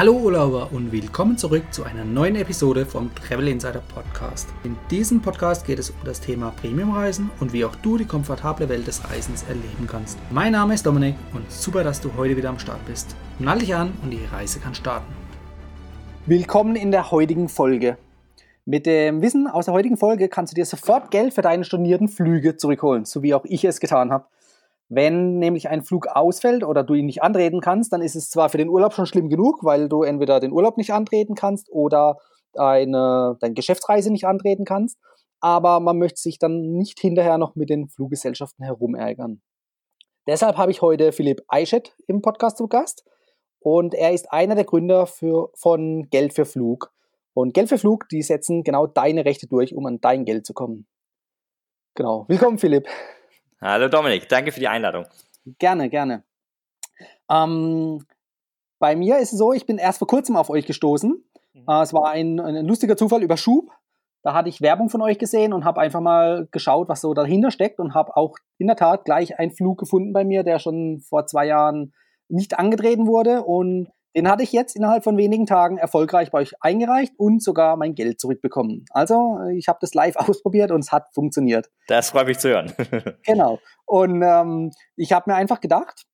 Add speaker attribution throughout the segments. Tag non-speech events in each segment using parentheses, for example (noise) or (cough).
Speaker 1: Hallo Urlauber und willkommen zurück zu einer neuen Episode vom Travel Insider Podcast. In diesem Podcast geht es um das Thema Premiumreisen und wie auch du die komfortable Welt des Reisens erleben kannst. Mein Name ist Dominik und super, dass du heute wieder am Start bist. Nall dich an und die Reise kann starten. Willkommen in der heutigen Folge. Mit dem Wissen aus der heutigen Folge kannst du dir sofort Geld für deine stornierten Flüge zurückholen, so wie auch ich es getan habe. Wenn nämlich ein Flug ausfällt oder du ihn nicht antreten kannst, dann ist es zwar für den Urlaub schon schlimm genug, weil du entweder den Urlaub nicht antreten kannst oder deine, deine Geschäftsreise nicht antreten kannst, aber man möchte sich dann nicht hinterher noch mit den Fluggesellschaften herumärgern. Deshalb habe ich heute Philipp Eichett im Podcast zu Gast und er ist einer der Gründer für, von Geld für Flug. Und Geld für Flug, die setzen genau deine Rechte durch, um an dein Geld zu kommen. Genau. Willkommen, Philipp.
Speaker 2: Hallo Dominik, danke für die Einladung.
Speaker 1: Gerne, gerne. Ähm, bei mir ist es so, ich bin erst vor kurzem auf euch gestoßen. Mhm. Äh, es war ein, ein, lustiger Zufall über Schub. Da hatte ich Werbung von euch gesehen und habe einfach mal geschaut, was so dahinter steckt und habe auch in der Tat gleich einen Flug gefunden bei mir, der schon vor zwei Jahren nicht angetreten wurde und den hatte ich jetzt innerhalb von wenigen Tagen erfolgreich bei euch eingereicht und sogar mein Geld zurückbekommen. Also ich habe das live (laughs) ausprobiert und es hat funktioniert.
Speaker 2: Das freut mich zu hören. (laughs)
Speaker 1: genau. Und ähm, ich habe mir einfach gedacht,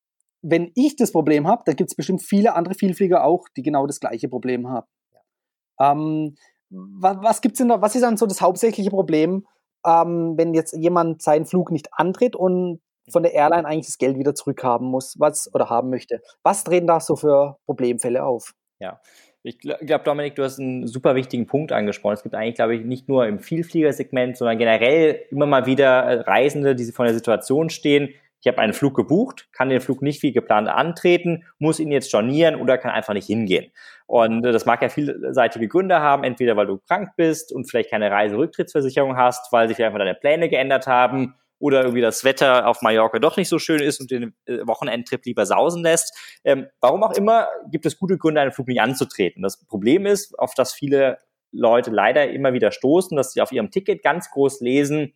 Speaker 1: wenn ich das Problem habe, dann gibt es bestimmt viele andere Vielflieger auch, die genau das gleiche Problem haben. Ja. Ähm, was, was gibt's denn da, was ist dann so das hauptsächliche Problem, ähm, wenn jetzt jemand seinen Flug nicht antritt und von der Airline eigentlich das Geld wieder zurückhaben muss, was oder haben möchte. Was treten da so für Problemfälle auf?
Speaker 2: Ja, ich glaube, Dominik, du hast einen super wichtigen Punkt angesprochen. Es gibt eigentlich, glaube ich, nicht nur im Vielfliegersegment, sondern generell immer mal wieder äh, Reisende, die vor der Situation stehen, ich habe einen Flug gebucht, kann den Flug nicht wie geplant antreten, muss ihn jetzt stornieren oder kann einfach nicht hingehen. Und äh, das mag ja vielseitige Gründe haben, entweder weil du krank bist und vielleicht keine Reiserücktrittsversicherung hast, weil sich einfach deine Pläne geändert haben oder irgendwie das Wetter auf Mallorca doch nicht so schön ist und den äh, Wochenendtrip lieber sausen lässt. Ähm, warum auch immer, gibt es gute Gründe, einen Flug nicht anzutreten. Das Problem ist, auf das viele Leute leider immer wieder stoßen, dass sie auf ihrem Ticket ganz groß lesen,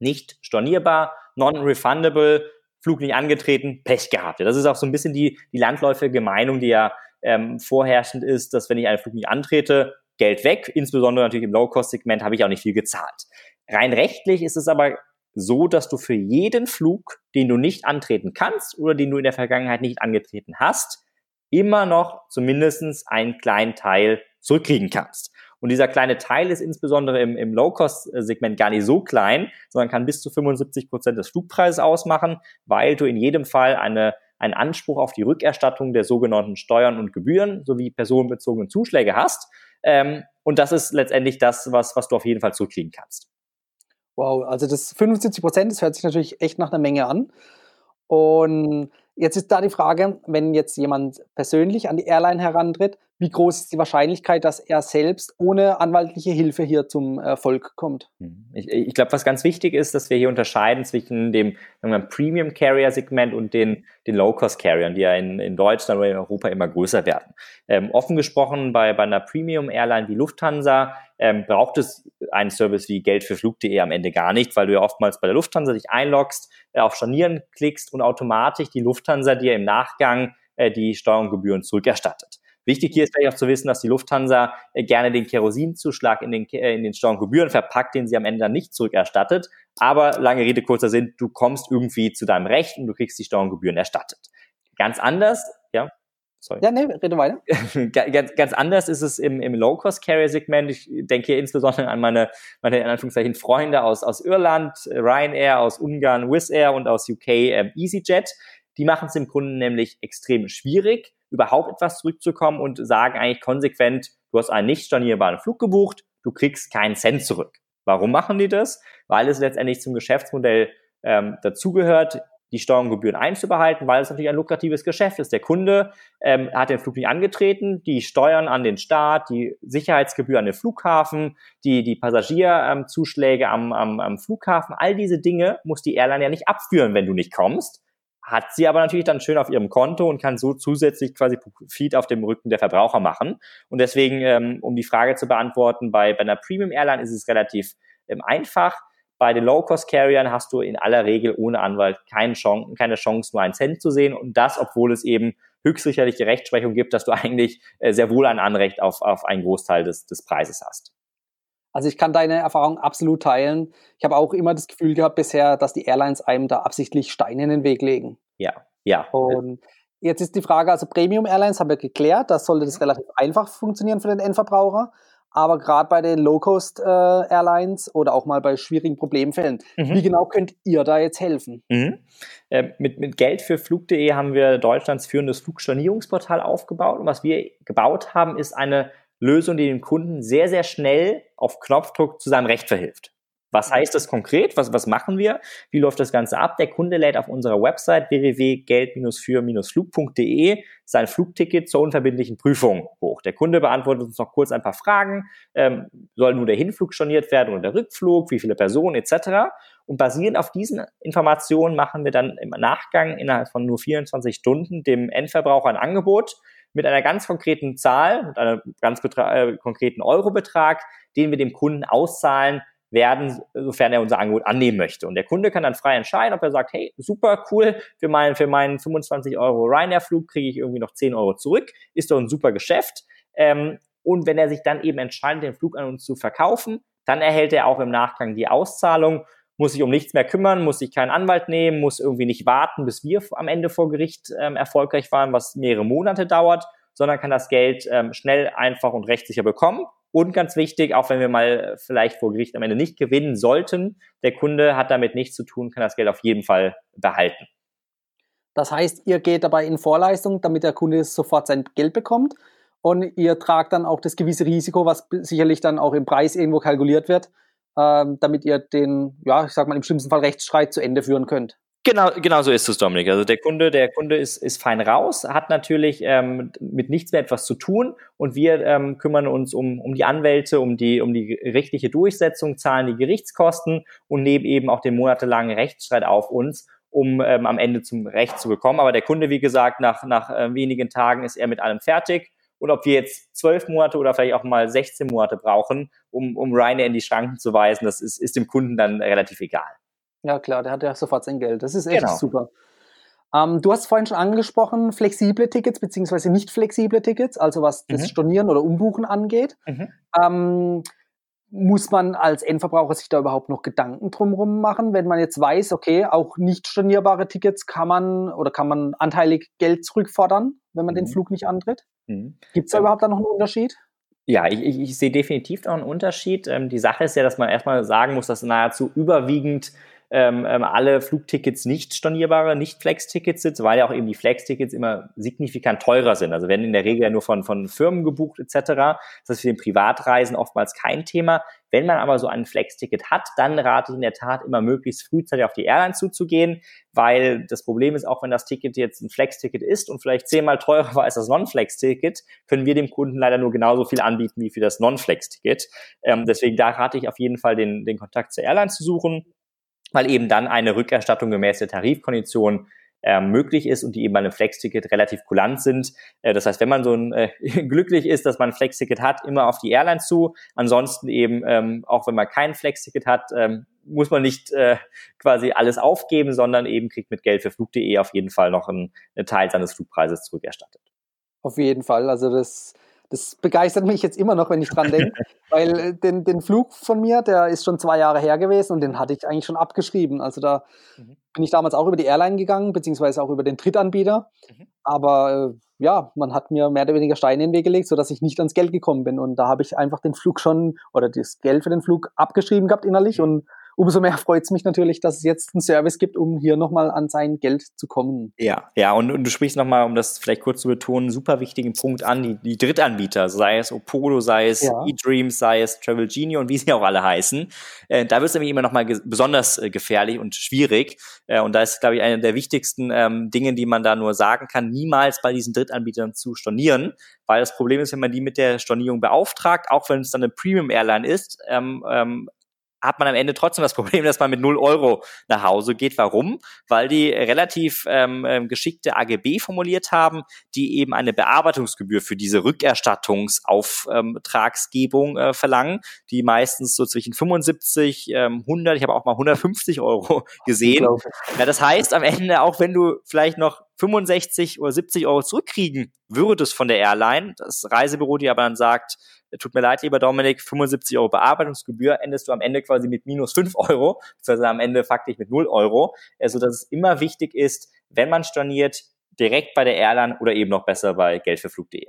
Speaker 2: nicht stornierbar, non-refundable, Flug nicht angetreten, Pech gehabt. Das ist auch so ein bisschen die, die landläufige Meinung, die ja ähm, vorherrschend ist, dass wenn ich einen Flug nicht antrete, Geld weg, insbesondere natürlich im Low-Cost-Segment habe ich auch nicht viel gezahlt. Rein rechtlich ist es aber so, dass du für jeden Flug, den du nicht antreten kannst oder den du in der Vergangenheit nicht angetreten hast, immer noch zumindest einen kleinen Teil zurückkriegen kannst. Und dieser kleine Teil ist insbesondere im, im Low-Cost-Segment gar nicht so klein, sondern kann bis zu 75 Prozent des Flugpreises ausmachen, weil du in jedem Fall eine, einen Anspruch auf die Rückerstattung der sogenannten Steuern und Gebühren sowie personenbezogenen Zuschläge hast. Ähm, und das ist letztendlich das, was, was du auf jeden Fall zurückkriegen kannst.
Speaker 1: Wow, also das 75 Prozent, das hört sich natürlich echt nach einer Menge an. Und jetzt ist da die Frage, wenn jetzt jemand persönlich an die Airline herantritt, wie groß ist die Wahrscheinlichkeit, dass er selbst ohne anwaltliche Hilfe hier zum Erfolg kommt?
Speaker 2: Mhm. Ich, ich glaube, was ganz wichtig ist, dass wir hier unterscheiden zwischen dem Premium Carrier Segment und den, den Low Cost Carriern, die ja in, in Deutschland oder in Europa immer größer werden. Ähm, offen gesprochen, bei, bei einer Premium Airline wie Lufthansa ähm, braucht es einen Service wie Geld für Flug.de am Ende gar nicht, weil du ja oftmals bei der Lufthansa dich einloggst, äh, auf Stornieren klickst und automatisch die Lufthansa dir im Nachgang äh, die Steuerungsgebühren zurückerstattet. Wichtig hier ist vielleicht auch zu wissen, dass die Lufthansa äh, gerne den Kerosinzuschlag in den, äh, in den Steuergebühren verpackt, den sie am Ende dann nicht zurückerstattet. Aber lange Rede, kurzer Sinn, du kommst irgendwie zu deinem Recht und du kriegst die Steuergebühren erstattet. Ganz anders, ja,
Speaker 1: Sorry. Ja, nee, rede weiter. (laughs)
Speaker 2: ganz, ganz anders ist es im, im Low-Cost-Carrier-Segment. Ich denke hier insbesondere an meine, meine in Anführungszeichen Freunde aus, aus Irland, Ryanair, aus Ungarn, Wizz Air und aus UK ähm, EasyJet. Die machen es dem Kunden nämlich extrem schwierig, überhaupt etwas zurückzukommen und sagen eigentlich konsequent, du hast einen nicht stornierbaren Flug gebucht, du kriegst keinen Cent zurück. Warum machen die das? Weil es letztendlich zum Geschäftsmodell ähm, dazugehört, die Steuergebühren einzubehalten, weil es natürlich ein lukratives Geschäft ist. Der Kunde ähm, hat den Flug nicht angetreten, die Steuern an den Staat, die Sicherheitsgebühr an den Flughafen, die, die Passagierzuschläge ähm, am, am, am Flughafen, all diese Dinge muss die Airline ja nicht abführen, wenn du nicht kommst hat sie aber natürlich dann schön auf ihrem Konto und kann so zusätzlich quasi Profit auf dem Rücken der Verbraucher machen. Und deswegen, ähm, um die Frage zu beantworten, bei, bei einer Premium Airline ist es relativ ähm, einfach. Bei den Low-Cost-Carriern hast du in aller Regel ohne Anwalt keine Chance, keine Chance, nur einen Cent zu sehen. Und das, obwohl es eben höchstrichterlich die Rechtsprechung gibt, dass du (laughs) eigentlich äh, sehr wohl ein Anrecht auf, auf einen Großteil des, des Preises hast.
Speaker 1: Also ich kann deine Erfahrung absolut teilen. Ich habe auch immer das Gefühl gehabt bisher, dass die Airlines einem da absichtlich Steine in den Weg legen.
Speaker 2: Ja, ja.
Speaker 1: Und jetzt ist die Frage, also Premium Airlines haben wir geklärt, das sollte das mhm. relativ einfach funktionieren für den Endverbraucher. Aber gerade bei den Low-Cost äh, Airlines oder auch mal bei schwierigen Problemfällen, mhm. wie genau könnt ihr da jetzt helfen?
Speaker 2: Mhm. Äh, mit, mit Geld für Flug.de haben wir Deutschlands führendes Flugstornierungsportal aufgebaut. Und was wir gebaut haben, ist eine Lösung, die dem Kunden sehr, sehr schnell auf Knopfdruck zu seinem Recht verhilft. Was heißt das konkret? Was, was machen wir? Wie läuft das Ganze ab? Der Kunde lädt auf unserer Website www.geld-für-flug.de sein Flugticket zur unverbindlichen Prüfung hoch. Der Kunde beantwortet uns noch kurz ein paar Fragen. Ähm, soll nur der Hinflug storniert werden oder der Rückflug? Wie viele Personen etc.? Und basierend auf diesen Informationen machen wir dann im Nachgang innerhalb von nur 24 Stunden dem Endverbraucher ein Angebot, mit einer ganz konkreten Zahl, mit einem ganz äh, konkreten Eurobetrag, den wir dem Kunden auszahlen werden, sofern er unser Angebot annehmen möchte. Und der Kunde kann dann frei entscheiden, ob er sagt, hey, super cool, für meinen, für meinen 25 Euro Ryanair-Flug kriege ich irgendwie noch 10 Euro zurück, ist doch ein super Geschäft. Ähm, und wenn er sich dann eben entscheidet, den Flug an uns zu verkaufen, dann erhält er auch im Nachgang die Auszahlung muss sich um nichts mehr kümmern, muss sich keinen Anwalt nehmen, muss irgendwie nicht warten, bis wir am Ende vor Gericht ähm, erfolgreich waren, was mehrere Monate dauert, sondern kann das Geld ähm, schnell, einfach und rechtssicher bekommen. Und ganz wichtig, auch wenn wir mal vielleicht vor Gericht am Ende nicht gewinnen sollten, der Kunde hat damit nichts zu tun, kann das Geld auf jeden Fall behalten.
Speaker 1: Das heißt, ihr geht dabei in Vorleistung, damit der Kunde sofort sein Geld bekommt und ihr tragt dann auch das gewisse Risiko, was sicherlich dann auch im Preis irgendwo kalkuliert wird, ähm, damit ihr den, ja, ich sag mal, im schlimmsten Fall Rechtsstreit zu Ende führen könnt.
Speaker 2: Genau, genau so ist es, Dominik. Also der Kunde, der Kunde ist, ist fein raus, hat natürlich ähm, mit nichts mehr etwas zu tun und wir ähm, kümmern uns um, um die Anwälte, um die, um die rechtliche Durchsetzung, zahlen die Gerichtskosten und nehmen eben auch den monatelangen Rechtsstreit auf uns, um ähm, am Ende zum Recht zu bekommen. Aber der Kunde, wie gesagt, nach, nach äh, wenigen Tagen ist er mit allem fertig und ob wir jetzt zwölf Monate oder vielleicht auch mal 16 Monate brauchen, um, um Ryanair in die Schranken zu weisen, das ist, ist dem Kunden dann relativ egal.
Speaker 1: Ja, klar, der hat ja sofort sein Geld. Das ist echt genau. super. Ähm, du hast vorhin schon angesprochen, flexible Tickets beziehungsweise nicht flexible Tickets, also was das mhm. Stornieren oder Umbuchen angeht. Mhm. Ähm, muss man als Endverbraucher sich da überhaupt noch Gedanken drumherum machen, wenn man jetzt weiß, okay, auch nicht stornierbare Tickets kann man oder kann man anteilig Geld zurückfordern, wenn man mhm. den Flug nicht antritt? Mhm. Gibt es da ähm, überhaupt da noch einen Unterschied?
Speaker 2: Ja, ich, ich, ich sehe definitiv noch einen Unterschied. Ähm, die Sache ist ja, dass man erstmal sagen muss, dass nahezu überwiegend ähm, ähm, alle Flugtickets nicht stornierbare, nicht Flex-Tickets sind, weil ja auch eben die Flex-Tickets immer signifikant teurer sind. Also werden in der Regel ja nur von, von Firmen gebucht etc. Das ist für den Privatreisen oftmals kein Thema. Wenn man aber so ein Flex-Ticket hat, dann rate ich in der Tat immer möglichst frühzeitig auf die Airline zuzugehen, weil das Problem ist, auch wenn das Ticket jetzt ein Flex-Ticket ist und vielleicht zehnmal teurer war als das Non-Flex-Ticket, können wir dem Kunden leider nur genauso viel anbieten wie für das Non-Flex-Ticket. Ähm, deswegen da rate ich auf jeden Fall den, den Kontakt zur Airline zu suchen weil eben dann eine Rückerstattung gemäß der Tarifkondition äh, möglich ist und die eben bei einem Flex-Ticket relativ kulant sind. Äh, das heißt, wenn man so ein, äh, (laughs) glücklich ist, dass man ein Flex-Ticket hat, immer auf die Airline zu. Ansonsten eben, ähm, auch wenn man kein Flex-Ticket hat, ähm, muss man nicht äh, quasi alles aufgeben, sondern eben kriegt mit Geld für Flug.de auf jeden Fall noch einen, einen Teil seines Flugpreises zurückerstattet.
Speaker 1: Auf jeden Fall. Also das das begeistert mich jetzt immer noch, wenn ich dran denke, (laughs) weil äh, den, den Flug von mir, der ist schon zwei Jahre her gewesen und den hatte ich eigentlich schon abgeschrieben. Also da mhm. bin ich damals auch über die Airline gegangen, beziehungsweise auch über den Drittanbieter. Mhm. Aber äh, ja, man hat mir mehr oder weniger Steine in den Weg gelegt, sodass ich nicht ans Geld gekommen bin. Und da habe ich einfach den Flug schon oder das Geld für den Flug abgeschrieben gehabt innerlich mhm. und umso mehr freut es mich natürlich, dass es jetzt einen Service gibt, um hier nochmal an sein Geld zu kommen.
Speaker 2: Ja, ja, und, und du sprichst nochmal, um das vielleicht kurz zu betonen, einen super wichtigen Punkt an, die, die Drittanbieter, sei es Opolo, sei es ja. eDreams, sei es Travel Genie und wie sie auch alle heißen. Äh, da wird es nämlich immer nochmal ge besonders äh, gefährlich und schwierig. Äh, und da ist, glaube ich, eine der wichtigsten ähm, Dinge, die man da nur sagen kann, niemals bei diesen Drittanbietern zu stornieren, weil das Problem ist, wenn man die mit der Stornierung beauftragt, auch wenn es dann eine Premium-Airline ist, ähm, ähm, hat man am Ende trotzdem das (laughs) Problem, dass man mit 0 Euro nach Hause geht. Warum? Weil die relativ ähm, ähm geschickte AGB formuliert haben, die eben eine Bearbeitungsgebühr für diese Rückerstattungsauftragsgebung äh, verlangen, die meistens so zwischen 75, ähm, 100, ich habe auch mal 150 Euro gesehen. Ja, das heißt am Ende, auch wenn du vielleicht noch 65 oder 70 Euro zurückkriegen würdest von der Airline, das Reisebüro dir aber dann sagt, tut mir leid, lieber Dominik, 75 Euro Bearbeitungsgebühr, endest du am Ende quasi mit minus 5 Euro, beziehungsweise am Ende faktisch mit 0 Euro. Also, dass es immer wichtig ist, wenn man storniert, direkt bei der Airline oder eben noch besser bei geldfürflug.de.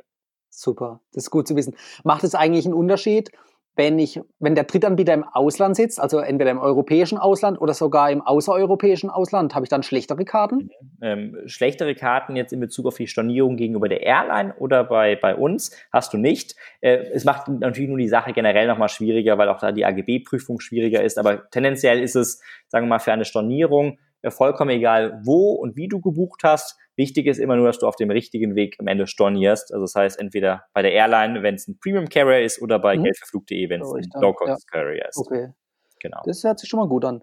Speaker 1: Super, das ist gut zu wissen. Macht es eigentlich einen Unterschied, wenn ich, wenn der Drittanbieter im Ausland sitzt, also entweder im europäischen Ausland oder sogar im außereuropäischen Ausland, habe ich dann schlechtere Karten?
Speaker 2: Ähm, schlechtere Karten jetzt in Bezug auf die Stornierung gegenüber der Airline oder bei, bei uns hast du nicht. Äh, es macht natürlich nur die Sache generell nochmal schwieriger, weil auch da die AGB-Prüfung schwieriger ist, aber tendenziell ist es, sagen wir mal, für eine Stornierung vollkommen egal, wo und wie du gebucht hast, Wichtig ist immer nur, dass du auf dem richtigen Weg am Ende stornierst. Also das heißt, entweder bei der Airline, wenn es ein Premium Carrier ist, oder bei mhm. geldverflug.de, wenn es ein Low-Cost ja. Carrier ist.
Speaker 1: Okay. Genau. Das hört sich schon mal gut an.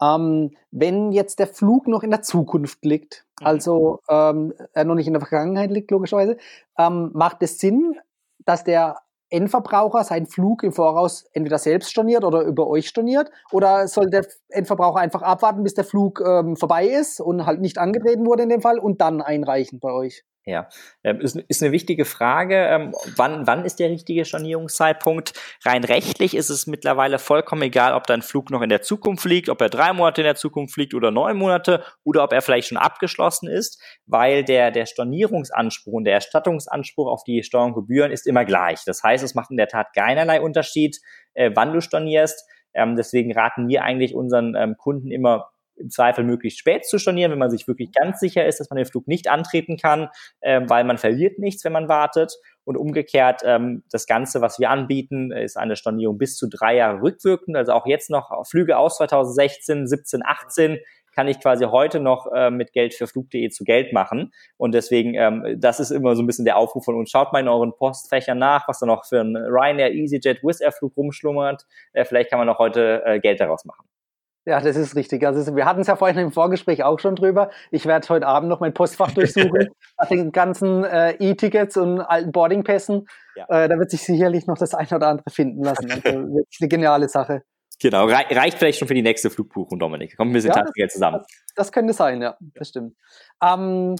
Speaker 1: Ähm, wenn jetzt der Flug noch in der Zukunft liegt, mhm. also ähm, er noch nicht in der Vergangenheit liegt, logischerweise, ähm, macht es Sinn, dass der Endverbraucher seinen Flug im Voraus entweder selbst storniert oder über euch storniert? Oder soll der Endverbraucher einfach abwarten, bis der Flug ähm, vorbei ist und halt nicht angetreten wurde in dem Fall und dann einreichen bei euch?
Speaker 2: Ja, ähm, ist, ist eine wichtige Frage. Ähm, wann, wann ist der richtige Stornierungszeitpunkt? Rein rechtlich ist es mittlerweile vollkommen egal, ob dein Flug noch in der Zukunft fliegt, ob er drei Monate in der Zukunft fliegt oder neun Monate oder ob er vielleicht schon abgeschlossen ist, weil der, der Stornierungsanspruch und der Erstattungsanspruch auf die Steuergebühren ist immer gleich. Das heißt, es macht in der Tat keinerlei Unterschied, äh, wann du stornierst. Ähm, deswegen raten wir eigentlich unseren Kunden immer im Zweifel möglichst spät zu stornieren, wenn man sich wirklich ganz sicher ist, dass man den Flug nicht antreten kann, ähm, weil man verliert nichts, wenn man wartet. Und umgekehrt, ähm, das Ganze, was wir anbieten, ist eine Stornierung bis zu drei Jahre rückwirkend. Also auch jetzt noch Flüge aus 2016, 17, 18 kann ich quasi heute noch äh, mit Geld für Flug.de zu Geld machen. Und deswegen, ähm, das ist immer so ein bisschen der Aufruf von uns. Schaut mal in euren Postfächern nach, was da noch für ein Ryanair, EasyJet, Wizz Air Flug rumschlummert. Äh, vielleicht kann man noch heute äh, Geld daraus machen.
Speaker 1: Ja, das ist richtig. Also wir hatten es ja vorhin im Vorgespräch auch schon drüber. Ich werde heute Abend noch mein Postfach durchsuchen (laughs) nach den ganzen äh, E-Tickets und alten Boardingpässen. Ja. Äh, da wird sich sicherlich noch das eine oder andere finden lassen. (laughs) Also wirklich eine geniale Sache.
Speaker 2: Genau, reicht vielleicht schon für die nächste Flugbuchung, Dominik. Kommt ein bisschen ja, Geld zusammen.
Speaker 1: Das, das, könnte sein, ja, das stimmt. Ähm,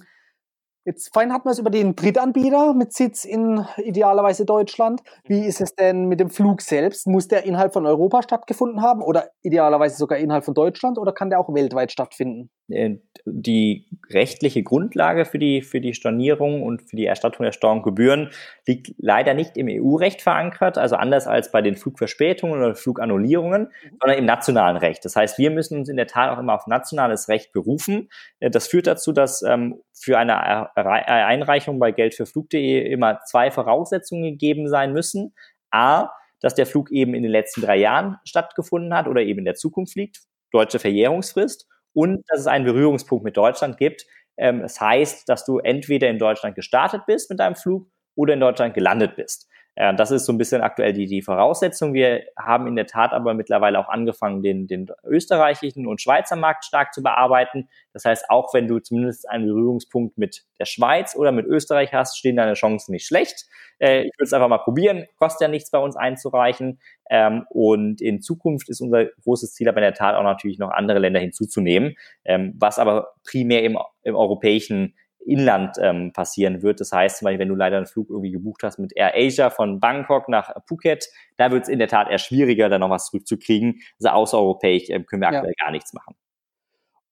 Speaker 1: Jetzt vorhin hatten wir es über den Drittanbieter mit Sitz in idealerweise Deutschland. Wie ist es denn mit dem Flug selbst? Muss der innerhalb von Europa stattgefunden haben oder idealerweise sogar innerhalb von Deutschland oder kann der auch weltweit stattfinden?
Speaker 2: Äh, die rechtliche Grundlage für die, für die Stornierung und für die Erstattung der Steuergebühren liegt leider nicht im EU-Recht verankert, also anders als bei den Flugverspätungen oder Flugannullierungen, mhm. sondern im nationalen Recht. Das heißt, wir müssen uns in der Tat auch immer auf nationales Recht berufen. Äh, das führt dazu, dass ähm, für eine Einreichung bei geldfürflug.de immer zwei Voraussetzungen gegeben sein müssen. A, dass der Flug eben in den letzten drei Jahren stattgefunden hat oder eben in der Zukunft liegt, deutsche Verjährungsfrist und dass es einen Berührungspunkt mit Deutschland gibt. Ähm, das heißt, dass du entweder in Deutschland gestartet bist mit deinem Flug oder in Deutschland gelandet bist. Äh, das ist so ein bisschen aktuell die, die Voraussetzung. Wir haben in der Tat aber mittlerweile auch angefangen, den, den österreichischen und Schweizer Markt stark zu bearbeiten. Das heißt, auch wenn du zumindest einen Berührungspunkt mit der Schweiz oder mit Österreich hast, stehen deine Chancen nicht schlecht. Äh, ich würde es einfach mal probieren. Kostet ja nichts bei uns einzureichen. Ähm, und in Zukunft ist unser großes Ziel aber in der Tat auch natürlich noch andere Länder hinzuzunehmen, ähm, was aber primär im, im europäischen Inland ähm, passieren wird. Das heißt, zum Beispiel, wenn du leider einen Flug irgendwie gebucht hast mit Air Asia von Bangkok nach Phuket, da wird es in der Tat eher schwieriger, da noch was zurückzukriegen. Also außereuropäisch ähm, können wir aktuell ja. gar nichts machen.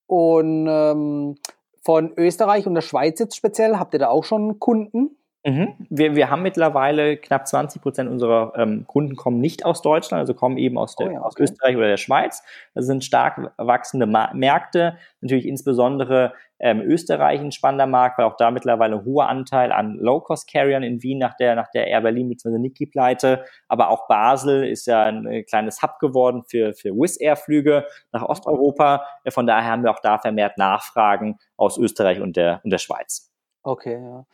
Speaker 1: Und ähm, von Österreich und der Schweiz jetzt speziell, habt ihr da auch schon Kunden?
Speaker 2: Mhm. Wir, wir haben mittlerweile knapp 20 Prozent unserer ähm, Kunden kommen nicht aus Deutschland, also kommen eben aus, der, oh ja, okay. aus Österreich oder der Schweiz. Das sind stark wachsende Ma Märkte, natürlich insbesondere ähm, Österreich ein spannender Markt, weil auch da mittlerweile ein hoher Anteil an Low-Cost-Carriern in Wien nach der, nach der Air Berlin bzw. Niki-Pleite. Aber auch Basel ist ja ein äh, kleines Hub geworden für, für Wizz Air-Flüge nach Osteuropa. Von daher haben wir auch da vermehrt Nachfragen aus Österreich und der, und der Schweiz.
Speaker 1: Okay, ja.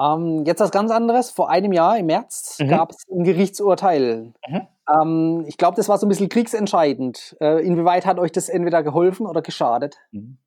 Speaker 1: Ähm, jetzt was ganz anderes. Vor einem Jahr, im März, mhm. gab es ein Gerichtsurteil. Mhm. Ähm, ich glaube, das war so ein bisschen kriegsentscheidend. Äh, inwieweit hat euch das entweder geholfen oder geschadet? Mhm.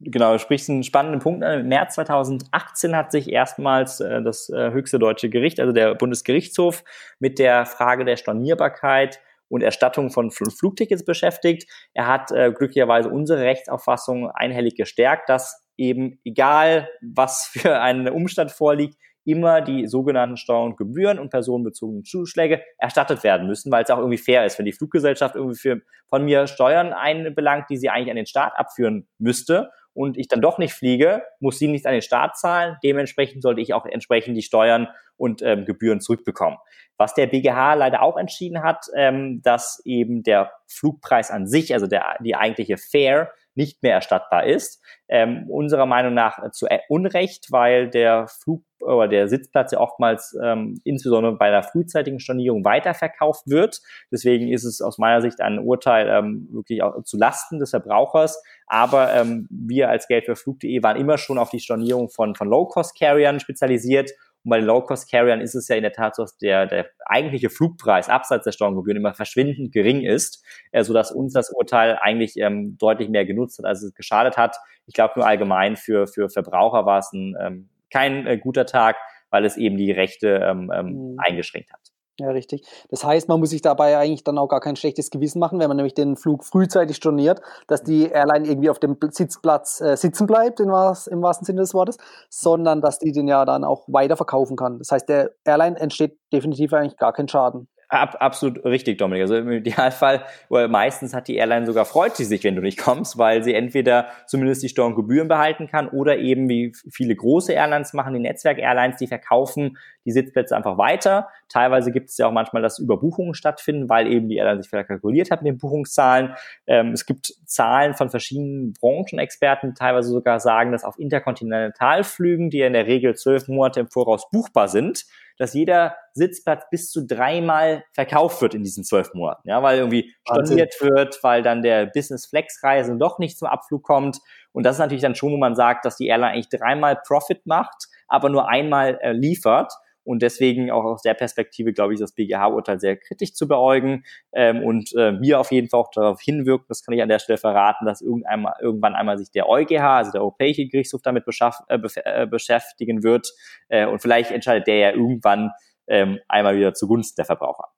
Speaker 2: Genau, du sprichst einen spannenden Punkt. Im März 2018 hat sich erstmals äh, das äh, höchste deutsche Gericht, also der Bundesgerichtshof, mit der Frage der Stornierbarkeit und Erstattung von Flugtickets beschäftigt. Er hat äh, glücklicherweise unsere Rechtsauffassung einhellig gestärkt, dass eben egal, was für einen Umstand vorliegt, immer die sogenannten Steuern und Gebühren und personenbezogenen Zuschläge erstattet werden müssen, weil es auch irgendwie fair ist. Wenn die Fluggesellschaft irgendwie für, von mir Steuern einbelangt, die sie eigentlich an den Staat abführen müsste und ich dann doch nicht fliege, muss sie nicht an den Staat zahlen. Dementsprechend sollte ich auch entsprechend die Steuern und ähm, Gebühren zurückbekommen. Was der BGH leider auch entschieden hat, ähm, dass eben der Flugpreis an sich, also der, die eigentliche Fare, nicht mehr erstattbar ist. Ähm, unserer Meinung nach zu Unrecht, weil der Flug oder der Sitzplatz ja oftmals ähm, insbesondere bei einer frühzeitigen Stornierung weiterverkauft wird. Deswegen ist es aus meiner Sicht ein Urteil ähm, wirklich auch zu Lasten des Verbrauchers. Aber ähm, wir als Geld für Flug.de waren immer schon auf die Stornierung von, von Low-Cost-Carriern spezialisiert und bei den Low-Cost-Carriern ist es ja in der Tat so, dass der, der eigentliche Flugpreis abseits der Steuergebühren immer verschwindend gering ist, äh, sodass uns das Urteil eigentlich ähm, deutlich mehr genutzt hat, als es geschadet hat. Ich glaube nur allgemein für, für Verbraucher war es ein, ähm, kein äh, guter Tag, weil es eben die Rechte ähm, ähm, mhm. eingeschränkt hat.
Speaker 1: Ja, richtig. Das heißt, man muss sich dabei eigentlich dann auch gar kein schlechtes Gewissen machen, wenn man nämlich den Flug frühzeitig storniert, dass die Airline irgendwie auf dem Sitzplatz äh, sitzen bleibt, in was, im wahrsten Sinne des Wortes, sondern dass die den ja dann auch weiter verkaufen kann. Das heißt, der Airline entsteht definitiv eigentlich gar kein Schaden.
Speaker 2: Ab, absolut richtig, Dominik. Also im Idealfall, oder meistens hat die Airline sogar freut sie sich, wenn du nicht kommst, weil sie entweder zumindest die Steuern und Gebühren behalten kann oder eben wie viele große Airlines machen, die Netzwerk-Airlines, die verkaufen die Sitzplätze einfach weiter. Teilweise gibt es ja auch manchmal, dass Überbuchungen stattfinden, weil eben die Airline sich verkalkuliert hat mit den Buchungszahlen. Ähm, es gibt Zahlen von verschiedenen Branchenexperten, die teilweise sogar sagen, dass auf Interkontinentalflügen, die ja in der Regel zwölf Monate im Voraus buchbar sind, dass jeder Sitzplatz bis zu dreimal verkauft wird in diesen zwölf Monaten, ja, weil irgendwie storniert wird, weil dann der Business Flex Reise doch nicht zum Abflug kommt. Und das ist natürlich dann schon, wo man sagt, dass die Airline eigentlich dreimal Profit macht, aber nur einmal äh, liefert. Und deswegen auch aus der Perspektive, glaube ich, das BGH-Urteil sehr kritisch zu beäugen ähm, und äh, wir auf jeden Fall auch darauf hinwirken, das kann ich an der Stelle verraten, dass irgendwann, irgendwann einmal sich der EuGH, also der Europäische Gerichtshof, damit äh, äh, beschäftigen wird. Äh, und vielleicht entscheidet der ja irgendwann ähm, einmal wieder zugunsten der Verbraucher.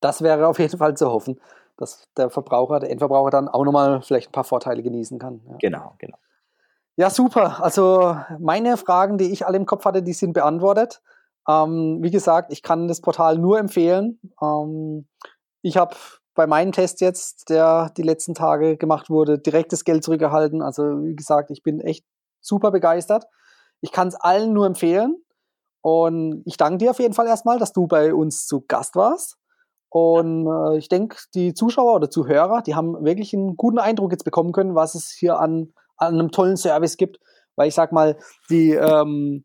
Speaker 1: Das wäre auf jeden Fall zu hoffen, dass der Verbraucher, der Endverbraucher dann auch nochmal vielleicht ein paar Vorteile genießen kann.
Speaker 2: Ja. Genau, genau.
Speaker 1: Ja, super. Also meine Fragen, die ich alle im Kopf hatte, die sind beantwortet. Ähm, wie gesagt, ich kann das Portal nur empfehlen. Ähm, ich habe bei meinem Test jetzt, der die letzten Tage gemacht wurde, direkt das Geld zurückerhalten. Also wie gesagt, ich bin echt super begeistert. Ich kann es allen nur empfehlen. Und ich danke dir auf jeden Fall erstmal, dass du bei uns zu Gast warst. Und äh, ich denke, die Zuschauer oder Zuhörer, die haben wirklich einen guten Eindruck jetzt bekommen können, was es hier an, an einem tollen Service gibt. Weil ich sag mal, die ähm,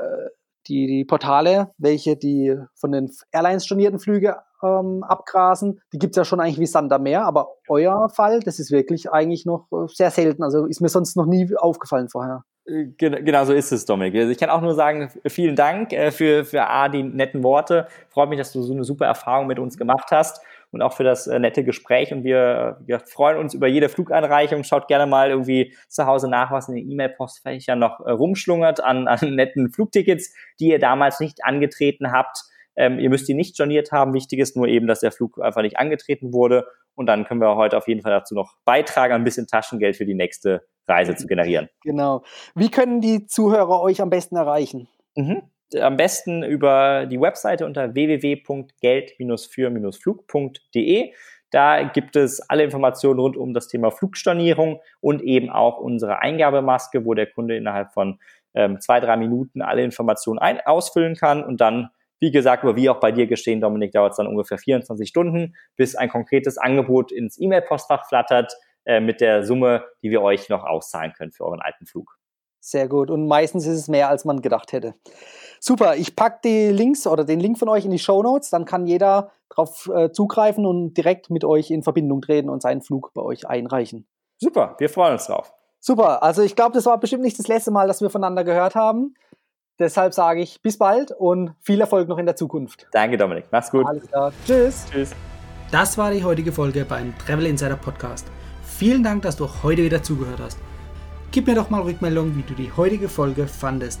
Speaker 1: äh, die, die Portale, welche die von den Airlines stornierten Flüge ähm, abgrasen, die gibt es ja schon eigentlich wie Sand am Meer, aber euer Fall, das ist wirklich eigentlich noch äh, sehr selten. Also ist mir sonst noch nie aufgefallen vorher.
Speaker 2: Äh, genau so ist es, Dominik. Also ich kann auch nur sagen, vielen Dank äh, für, für A, die netten Worte. Freut mich, dass du so eine super Erfahrung mit uns gemacht hast und auch für das äh, nette Gespräch. Und wir, wir freuen uns über jede Flugeinreichung. Schaut gerne mal irgendwie zu Hause nach, was in den E-Mail-Postfächern noch äh, rumschlungert an, (laughs) an netten Flugtickets, die ihr damals nicht angetreten habt. Ähm, ihr müsst die nicht storniert haben. Wichtig ist nur eben, dass der Flug einfach nicht angetreten wurde. Und dann können wir heute auf jeden Fall dazu noch beitragen, ein bisschen Taschengeld für die nächste Reise zu generieren.
Speaker 1: Genau. Wie können die Zuhörer euch am besten erreichen?
Speaker 2: Mhm am besten über die Webseite unter www.geld-für-flug.de. Da gibt es alle Informationen rund um das Thema Flugstornierung und eben auch unsere Eingabemaske, wo der Kunde innerhalb von ähm, zwei, drei Minuten alle Informationen ein ausfüllen kann und dann, wie gesagt, wie auch bei dir geschehen, Dominik, dauert es dann ungefähr 24 Stunden, bis ein konkretes Angebot ins E-Mail-Postfach flattert äh, mit der Summe, die wir euch noch auszahlen können für euren alten Flug.
Speaker 1: Sehr gut. Und meistens ist es mehr, als man gedacht hätte. Super, ich packe die Links oder den Link von euch in die Show Notes, dann kann jeder darauf äh, zugreifen und direkt mit euch in Verbindung treten und seinen Flug bei euch einreichen.
Speaker 2: Super, wir freuen uns drauf.
Speaker 1: Super, also ich glaube, das war bestimmt nicht das letzte Mal, dass wir voneinander gehört haben. deshalb sage ich bis bald und viel Erfolg noch in der Zukunft.
Speaker 2: Danke, Dominik. Mach's gut.
Speaker 1: Alles klar. Tschüss. Tschüss. Das war die heutige Folge beim Travel Insider Podcast. Vielen Dank, dass du heute wieder zugehört hast. Gib mir doch mal Rückmeldung, wie du die heutige Folge fandest.